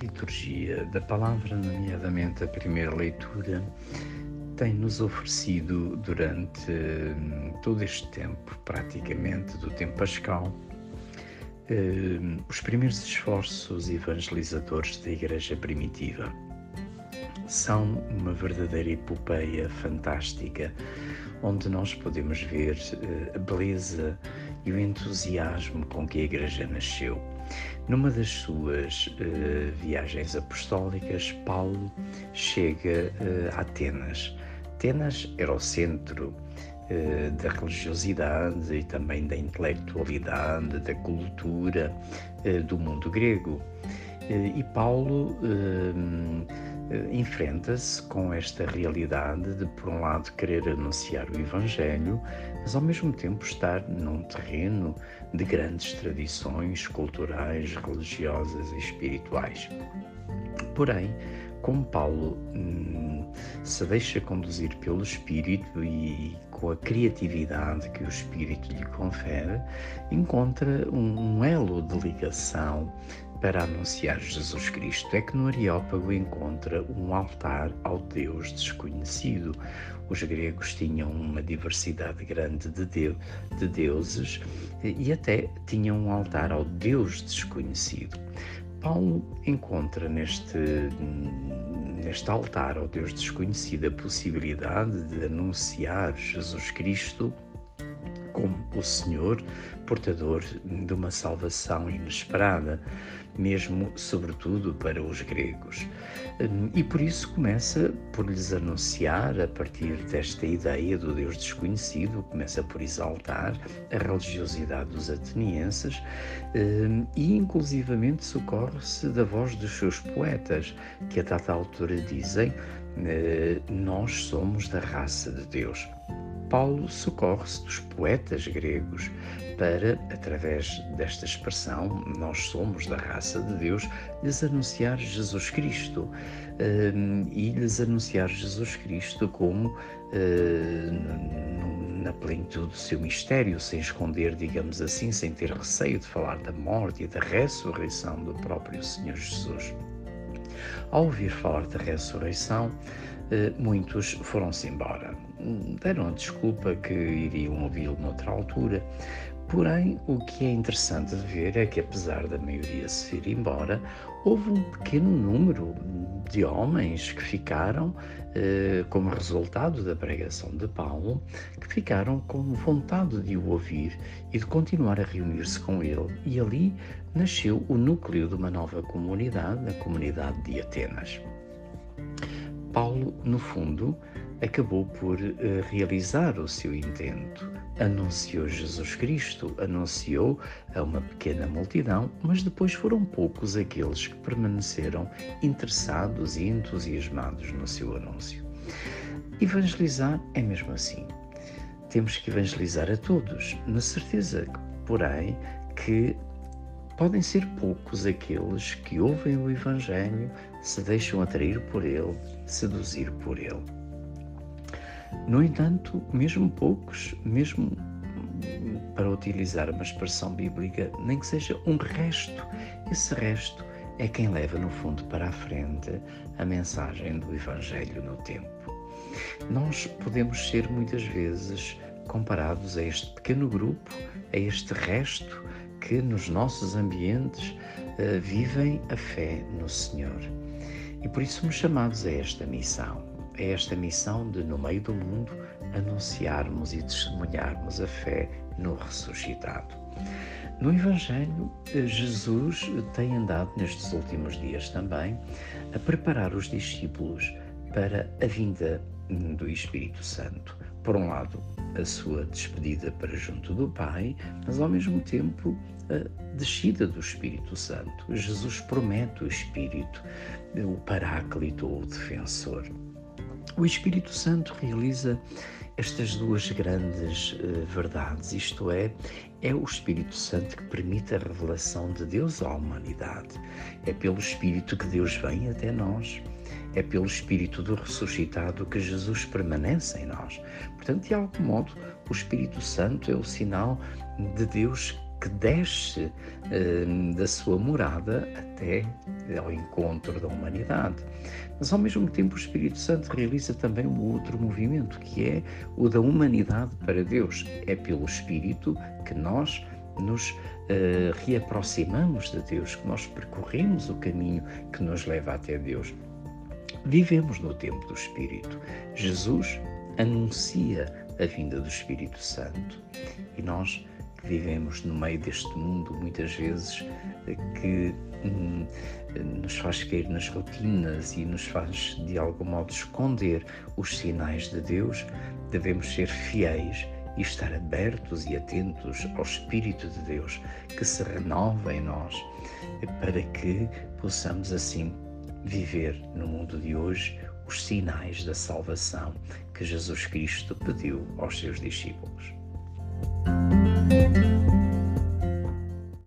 liturgia da palavra, nomeadamente a primeira leitura, tem-nos oferecido durante hum, todo este tempo, praticamente do tempo pascal, hum, os primeiros esforços evangelizadores da Igreja primitiva. São uma verdadeira epopeia fantástica, onde nós podemos ver eh, a beleza e o entusiasmo com que a Igreja nasceu. Numa das suas uh, viagens apostólicas, Paulo chega uh, a Atenas. Atenas era o centro uh, da religiosidade e também da intelectualidade, da cultura do mundo grego. e Paulo enfrenta-se com esta realidade de, por um lado, querer anunciar o Evangelho, mas ao mesmo tempo estar num terreno de grandes tradições culturais, religiosas e espirituais. Porém, como Paulo hum, se deixa conduzir pelo Espírito e com a criatividade que o Espírito lhe confere, encontra um elo de ligação para anunciar Jesus Cristo. É que no Areópago encontra um altar ao Deus desconhecido. Os gregos tinham uma diversidade grande de, de, de deuses e até tinham um altar ao Deus desconhecido. Paulo encontra neste, neste altar ao Deus desconhecido a possibilidade de anunciar Jesus Cristo como o Senhor, portador de uma salvação inesperada, mesmo sobretudo para os gregos. E por isso começa por lhes anunciar, a partir desta ideia do Deus desconhecido, começa por exaltar a religiosidade dos atenienses e inclusivamente socorre-se da voz dos seus poetas, que a dada altura dizem eh, nós somos da raça de Deus. Paulo socorre-se dos poetas gregos para, através desta expressão, nós somos da raça de Deus, lhes anunciar Jesus Cristo um, e lhes anunciar Jesus Cristo como uh, na plenitude do seu mistério, sem esconder, digamos assim, sem ter receio de falar da morte e da ressurreição do próprio Senhor Jesus. Ao ouvir falar da ressurreição, muitos foram-se embora. Deram a desculpa que iriam ouvi-lo noutra altura, Porém, o que é interessante de ver é que, apesar da maioria se ir embora, houve um pequeno número de homens que ficaram, eh, como resultado da pregação de Paulo, que ficaram com vontade de o ouvir e de continuar a reunir-se com ele. E ali nasceu o núcleo de uma nova comunidade, a comunidade de Atenas. Paulo, no fundo, acabou por uh, realizar o seu intento. Anunciou Jesus Cristo, anunciou a uma pequena multidão, mas depois foram poucos aqueles que permaneceram interessados e entusiasmados no seu anúncio. Evangelizar é mesmo assim. Temos que evangelizar a todos, na certeza, porém, que podem ser poucos aqueles que ouvem o Evangelho, se deixam atrair por ele, seduzir por ele. No entanto, mesmo poucos, mesmo para utilizar uma expressão bíblica, nem que seja um resto, esse resto é quem leva no fundo para a frente a mensagem do Evangelho no tempo. Nós podemos ser muitas vezes comparados a este pequeno grupo, a este resto que nos nossos ambientes uh, vivem a fé no Senhor. E por isso somos chamados a esta missão é esta missão de, no meio do mundo, anunciarmos e testemunharmos a fé no ressuscitado. No Evangelho, Jesus tem andado nestes últimos dias também a preparar os discípulos para a vinda do Espírito Santo. Por um lado, a sua despedida para junto do Pai, mas ao mesmo tempo a descida do Espírito Santo. Jesus promete o Espírito, o Paráclito ou o Defensor. O Espírito Santo realiza estas duas grandes uh, verdades, isto é, é o Espírito Santo que permite a revelação de Deus à humanidade. É pelo Espírito que Deus vem até nós. É pelo Espírito do ressuscitado que Jesus permanece em nós. Portanto, de algum modo, o Espírito Santo é o sinal de Deus que desce uh, da sua morada até ao encontro da humanidade. Mas ao mesmo tempo o Espírito Santo realiza também um outro movimento, que é o da humanidade para Deus. É pelo Espírito que nós nos uh, reaproximamos de Deus, que nós percorremos o caminho que nos leva até Deus. Vivemos no tempo do Espírito. Jesus anuncia a vinda do Espírito Santo e nós vivemos no meio deste mundo, muitas vezes que hum, nos faz cair nas rotinas e nos faz de algum modo esconder os sinais de Deus, devemos ser fiéis e estar abertos e atentos ao Espírito de Deus que se renova em nós, para que possamos assim viver no mundo de hoje os sinais da salvação que Jesus Cristo pediu aos seus discípulos. Thank you.